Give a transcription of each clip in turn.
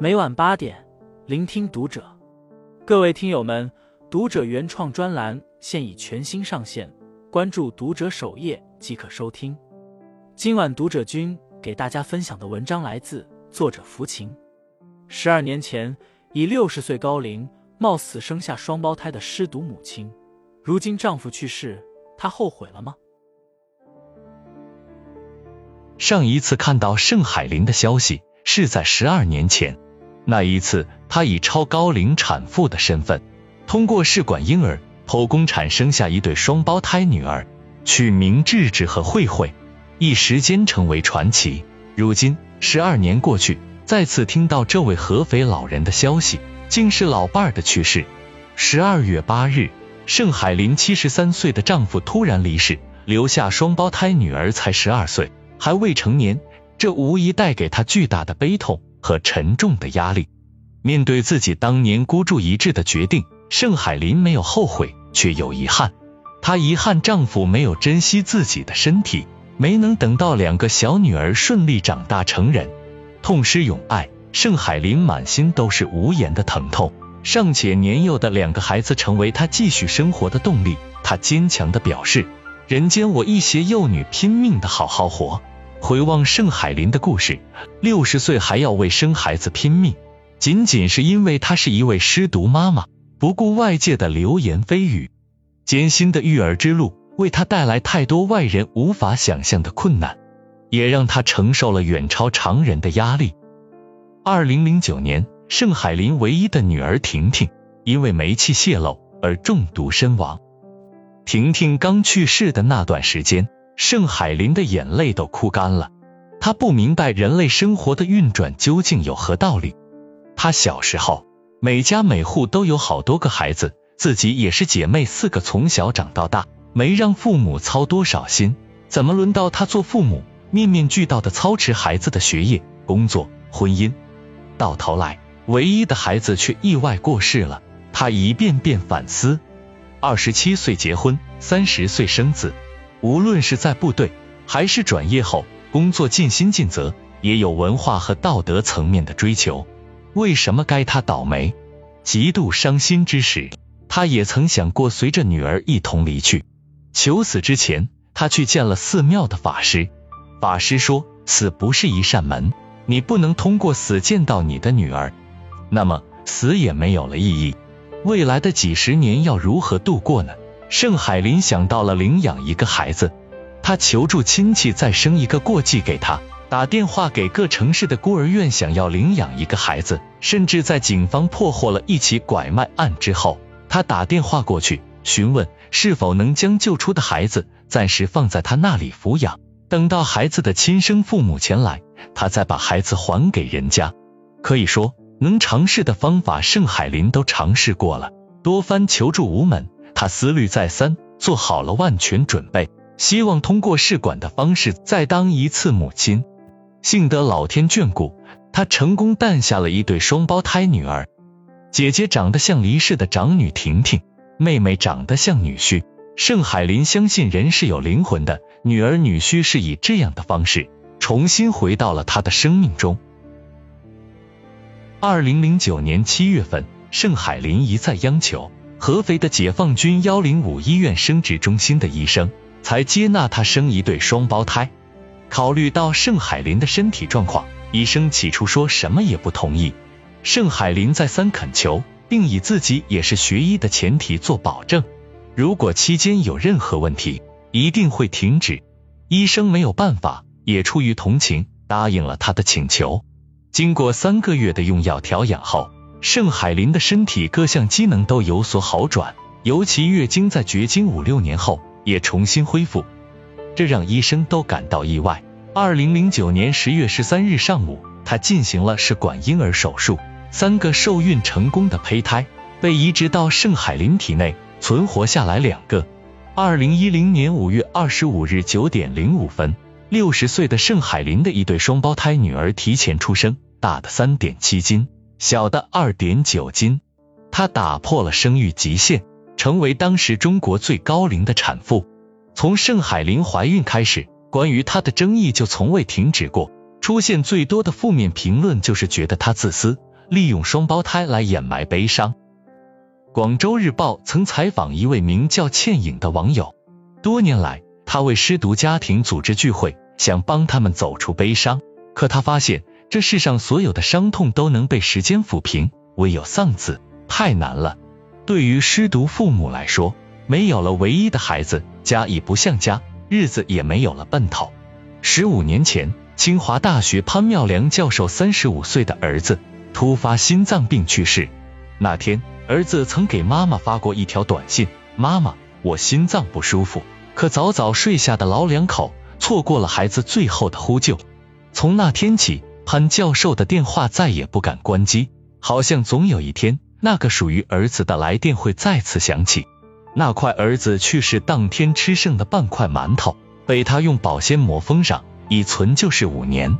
每晚八点，聆听读者。各位听友们，读者原创专栏现已全新上线，关注读者首页即可收听。今晚读者君给大家分享的文章来自作者福琴。十二年前，以六十岁高龄冒死生下双胞胎的失独母亲，如今丈夫去世，她后悔了吗？上一次看到盛海林的消息是在十二年前，那一次她以超高龄产妇的身份，通过试管婴儿剖宫产生下一对双胞胎女儿，取名智智和慧慧，一时间成为传奇。如今十二年过去，再次听到这位合肥老人的消息，竟是老伴儿的去世。十二月八日，盛海林七十三岁的丈夫突然离世，留下双胞胎女儿才十二岁。还未成年，这无疑带给他巨大的悲痛和沉重的压力。面对自己当年孤注一掷的决定，盛海林没有后悔，却有遗憾。她遗憾丈夫没有珍惜自己的身体，没能等到两个小女儿顺利长大成人。痛失永爱，盛海林满心都是无言的疼痛。尚且年幼的两个孩子成为她继续生活的动力，她坚强的表示：“人间我一携幼女，拼命的好好活。”回望盛海林的故事，六十岁还要为生孩子拼命，仅仅是因为她是一位失独妈妈，不顾外界的流言蜚语。艰辛的育儿之路为她带来太多外人无法想象的困难，也让她承受了远超常人的压力。二零零九年，盛海林唯一的女儿婷婷因为煤气泄漏而中毒身亡。婷婷刚去世的那段时间。盛海林的眼泪都哭干了，他不明白人类生活的运转究竟有何道理。他小时候，每家每户都有好多个孩子，自己也是姐妹四个，从小长到大，没让父母操多少心。怎么轮到他做父母，面面俱到的操持孩子的学业、工作、婚姻？到头来，唯一的孩子却意外过世了。他一遍遍反思：二十七岁结婚，三十岁生子。无论是在部队，还是转业后工作尽心尽责，也有文化和道德层面的追求。为什么该他倒霉？极度伤心之时，他也曾想过随着女儿一同离去。求死之前，他去见了寺庙的法师。法师说，死不是一扇门，你不能通过死见到你的女儿，那么死也没有了意义。未来的几十年要如何度过呢？盛海林想到了领养一个孩子，他求助亲戚再生一个过继给他，打电话给各城市的孤儿院想要领养一个孩子，甚至在警方破获了一起拐卖案之后，他打电话过去询问是否能将救出的孩子暂时放在他那里抚养，等到孩子的亲生父母前来，他再把孩子还给人家。可以说，能尝试的方法，盛海林都尝试过了，多番求助无门。他思虑再三，做好了万全准备，希望通过试管的方式再当一次母亲。幸得老天眷顾，他成功诞下了一对双胞胎女儿。姐姐长得像离世的长女婷婷，妹妹长得像女婿。盛海林相信人是有灵魂的，女儿女婿是以这样的方式重新回到了他的生命中。二零零九年七月份，盛海林一再央求。合肥的解放军幺零五医院生殖中心的医生才接纳他生一对双胞胎。考虑到盛海林的身体状况，医生起初说什么也不同意。盛海林再三恳求，并以自己也是学医的前提做保证，如果期间有任何问题，一定会停止。医生没有办法，也出于同情，答应了他的请求。经过三个月的用药调养后。盛海林的身体各项机能都有所好转，尤其月经在绝经五六年后也重新恢复，这让医生都感到意外。二零零九年十月十三日上午，他进行了试管婴儿手术，三个受孕成功的胚胎被移植到盛海林体内，存活下来两个。二零一零年五月二十五日九点零五分，六十岁的盛海林的一对双胞胎女儿提前出生，大的三点七斤。小的二点九斤，她打破了生育极限，成为当时中国最高龄的产妇。从盛海玲怀孕开始，关于她的争议就从未停止过。出现最多的负面评论就是觉得她自私，利用双胞胎来掩埋悲伤。广州日报曾采访一位名叫倩影的网友，多年来他为失独家庭组织聚会，想帮他们走出悲伤。可他发现，这世上所有的伤痛都能被时间抚平，唯有丧子太难了。对于失独父母来说，没有了唯一的孩子，家已不像家，日子也没有了奔头。十五年前，清华大学潘妙良教授三十五岁的儿子突发心脏病去世。那天，儿子曾给妈妈发过一条短信：“妈妈，我心脏不舒服。”可早早睡下的老两口错过了孩子最后的呼救。从那天起，潘教授的电话再也不敢关机，好像总有一天，那个属于儿子的来电会再次响起。那块儿子去世当天吃剩的半块馒头，被他用保鲜膜封上，已存就是五年。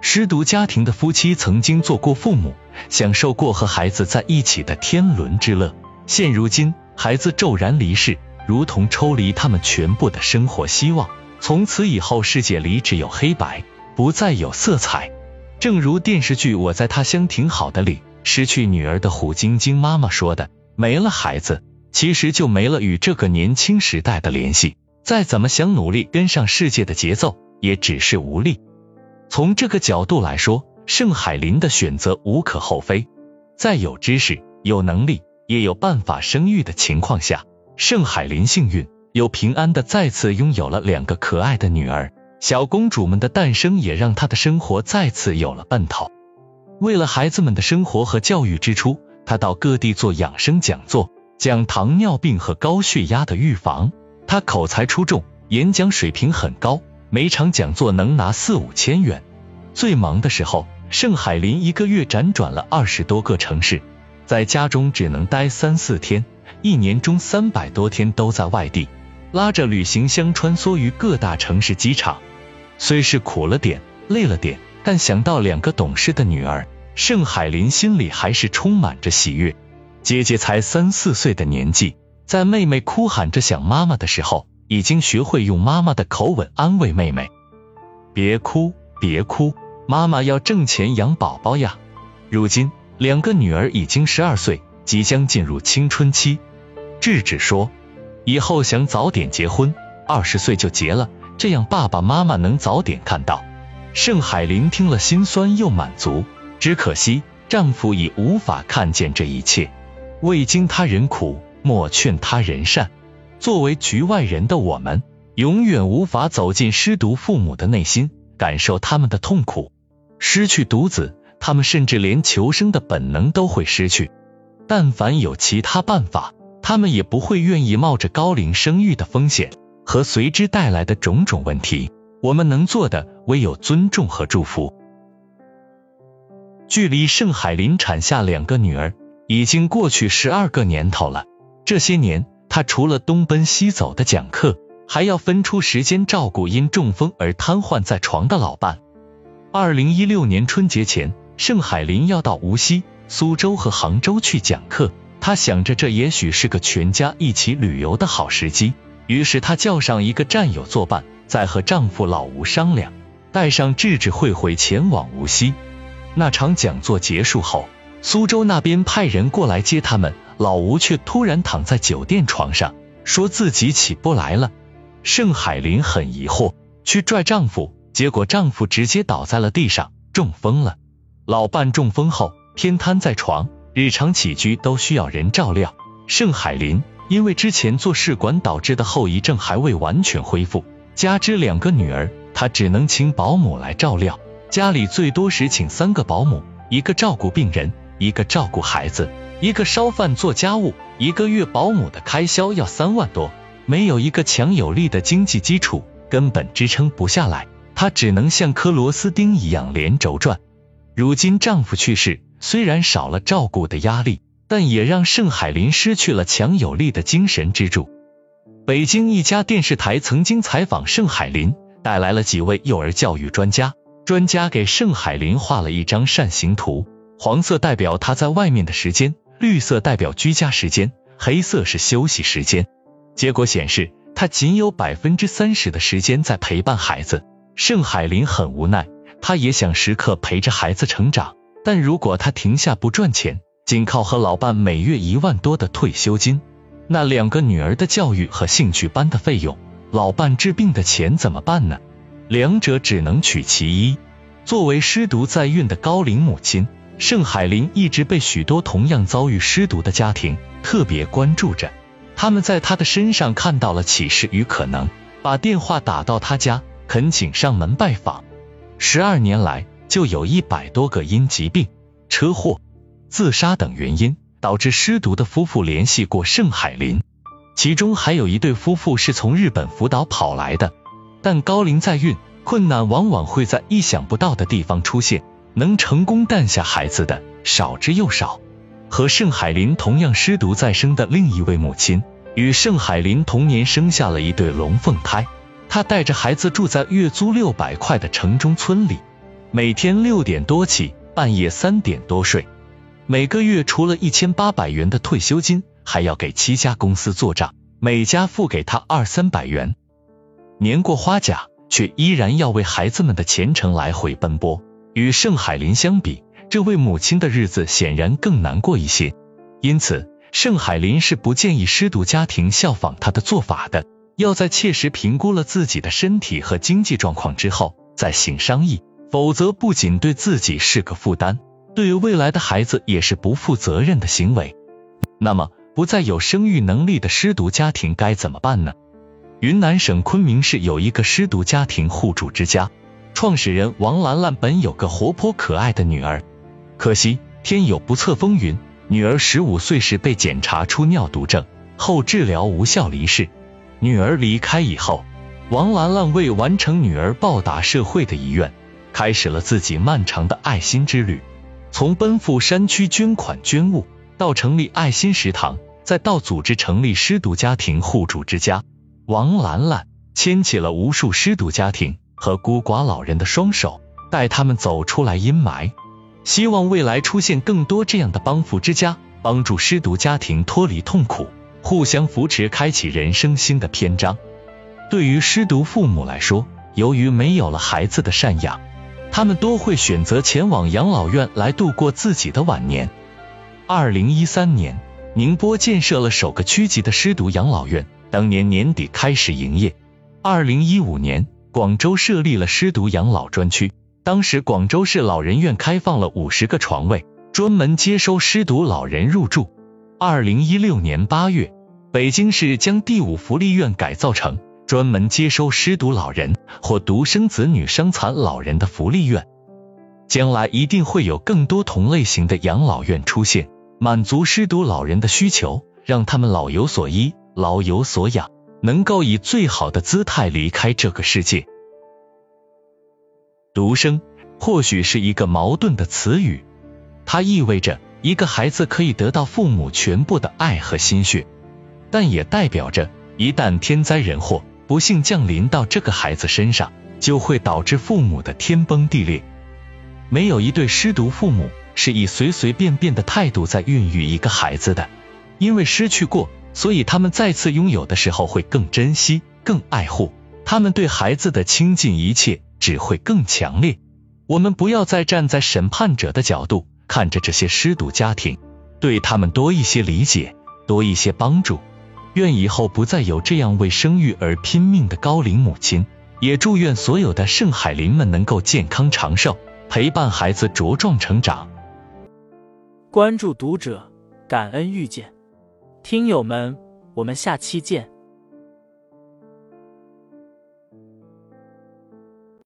失独家庭的夫妻曾经做过父母，享受过和孩子在一起的天伦之乐。现如今，孩子骤然离世，如同抽离他们全部的生活希望。从此以后，世界里只有黑白，不再有色彩。正如电视剧《我在他乡挺好的》里，失去女儿的胡晶晶妈妈说的：“没了孩子。”其实就没了与这个年轻时代的联系，再怎么想努力跟上世界的节奏，也只是无力。从这个角度来说，盛海林的选择无可厚非。在有知识、有能力、也有办法生育的情况下，盛海林幸运又平安的再次拥有了两个可爱的女儿。小公主们的诞生也让她的生活再次有了奔头。为了孩子们的生活和教育支出，她到各地做养生讲座。讲糖尿病和高血压的预防，他口才出众，演讲水平很高，每场讲座能拿四五千元。最忙的时候，盛海林一个月辗转了二十多个城市，在家中只能待三四天，一年中三百多天都在外地，拉着旅行箱穿梭于各大城市机场。虽是苦了点，累了点，但想到两个懂事的女儿，盛海林心里还是充满着喜悦。姐姐才三四岁的年纪，在妹妹哭喊着想妈妈的时候，已经学会用妈妈的口吻安慰妹妹：“别哭，别哭，妈妈要挣钱养宝宝呀。”如今，两个女儿已经十二岁，即将进入青春期。智智说：“以后想早点结婚，二十岁就结了，这样爸爸妈妈能早点看到。”盛海林听了，心酸又满足，只可惜丈夫已无法看见这一切。未经他人苦，莫劝他人善。作为局外人的我们，永远无法走进失独父母的内心，感受他们的痛苦。失去独子，他们甚至连求生的本能都会失去。但凡有其他办法，他们也不会愿意冒着高龄生育的风险和随之带来的种种问题。我们能做的，唯有尊重和祝福。距离盛海林产下两个女儿。已经过去十二个年头了。这些年，他除了东奔西走的讲课，还要分出时间照顾因中风而瘫痪在床的老伴。二零一六年春节前，盛海林要到无锡、苏州和杭州去讲课。他想着这也许是个全家一起旅游的好时机，于是他叫上一个战友作伴，再和丈夫老吴商量，带上智智慧慧前往无锡。那场讲座结束后。苏州那边派人过来接他们，老吴却突然躺在酒店床上，说自己起不来了。盛海林很疑惑，去拽丈夫，结果丈夫直接倒在了地上，中风了。老伴中风后偏瘫在床，日常起居都需要人照料。盛海林因为之前做试管导致的后遗症还未完全恢复，加之两个女儿，他只能请保姆来照料。家里最多时请三个保姆，一个照顾病人。一个照顾孩子，一个烧饭做家务，一个月保姆的开销要三万多，没有一个强有力的经济基础，根本支撑不下来。她只能像颗螺丝钉一样连轴转。如今丈夫去世，虽然少了照顾的压力，但也让盛海林失去了强有力的精神支柱。北京一家电视台曾经采访盛海林，带来了几位幼儿教育专家，专家给盛海林画了一张扇形图。黄色代表他在外面的时间，绿色代表居家时间，黑色是休息时间。结果显示，他仅有百分之三十的时间在陪伴孩子。盛海林很无奈，他也想时刻陪着孩子成长。但如果他停下不赚钱，仅靠和老伴每月一万多的退休金，那两个女儿的教育和兴趣班的费用，老伴治病的钱怎么办呢？两者只能取其一。作为失独在孕的高龄母亲，盛海林一直被许多同样遭遇失独的家庭特别关注着。他们在她的身上看到了启示与可能，把电话打到她家，恳请上门拜访。十二年来，就有一百多个因疾病、车祸、自杀等原因导致失独的夫妇联系过盛海林，其中还有一对夫妇是从日本福岛跑来的。但高龄在孕。困难往往会在意想不到的地方出现，能成功诞下孩子的少之又少。和盛海林同样失独再生的另一位母亲，与盛海林同年生下了一对龙凤胎。她带着孩子住在月租六百块的城中村里，每天六点多起，半夜三点多睡。每个月除了一千八百元的退休金，还要给七家公司做账，每家付给他二三百元。年过花甲。却依然要为孩子们的前程来回奔波。与盛海林相比，这位母亲的日子显然更难过一些。因此，盛海林是不建议失独家庭效仿他的做法的，要在切实评估了自己的身体和经济状况之后再行商议，否则不仅对自己是个负担，对于未来的孩子也是不负责任的行为。那么，不再有生育能力的失独家庭该怎么办呢？云南省昆明市有一个失独家庭互助之家，创始人王兰兰本有个活泼可爱的女儿，可惜天有不测风云，女儿十五岁时被检查出尿毒症，后治疗无效离世。女儿离开以后，王兰兰为完成女儿报答社会的遗愿，开始了自己漫长的爱心之旅，从奔赴山区捐款捐物，到成立爱心食堂，再到组织成立失独家庭互助之家。王兰兰牵起了无数失独家庭和孤寡老人的双手，带他们走出来阴霾，希望未来出现更多这样的帮扶之家，帮助失独家庭脱离痛苦，互相扶持，开启人生新的篇章。对于失独父母来说，由于没有了孩子的赡养，他们多会选择前往养老院来度过自己的晚年。二零一三年，宁波建设了首个区级的失独养老院。当年年底开始营业。二零一五年，广州设立了失独养老专区。当时广州市老人院开放了五十个床位，专门接收失独老人入住。二零一六年八月，北京市将第五福利院改造成专门接收失独老人或独生子女伤残老人的福利院。将来一定会有更多同类型的养老院出现，满足失独老人的需求，让他们老有所依。老有所养，能够以最好的姿态离开这个世界。独生或许是一个矛盾的词语，它意味着一个孩子可以得到父母全部的爱和心血，但也代表着一旦天灾人祸不幸降临到这个孩子身上，就会导致父母的天崩地裂。没有一对失独父母是以随随便便的态度在孕育一个孩子的，因为失去过。所以他们再次拥有的时候会更珍惜、更爱护，他们对孩子的倾尽一切只会更强烈。我们不要再站在审判者的角度看着这些失独家庭，对他们多一些理解，多一些帮助。愿以后不再有这样为生育而拼命的高龄母亲，也祝愿所有的圣海林们能够健康长寿，陪伴孩子茁壮成长。关注读者，感恩遇见。听友们，我们下期见。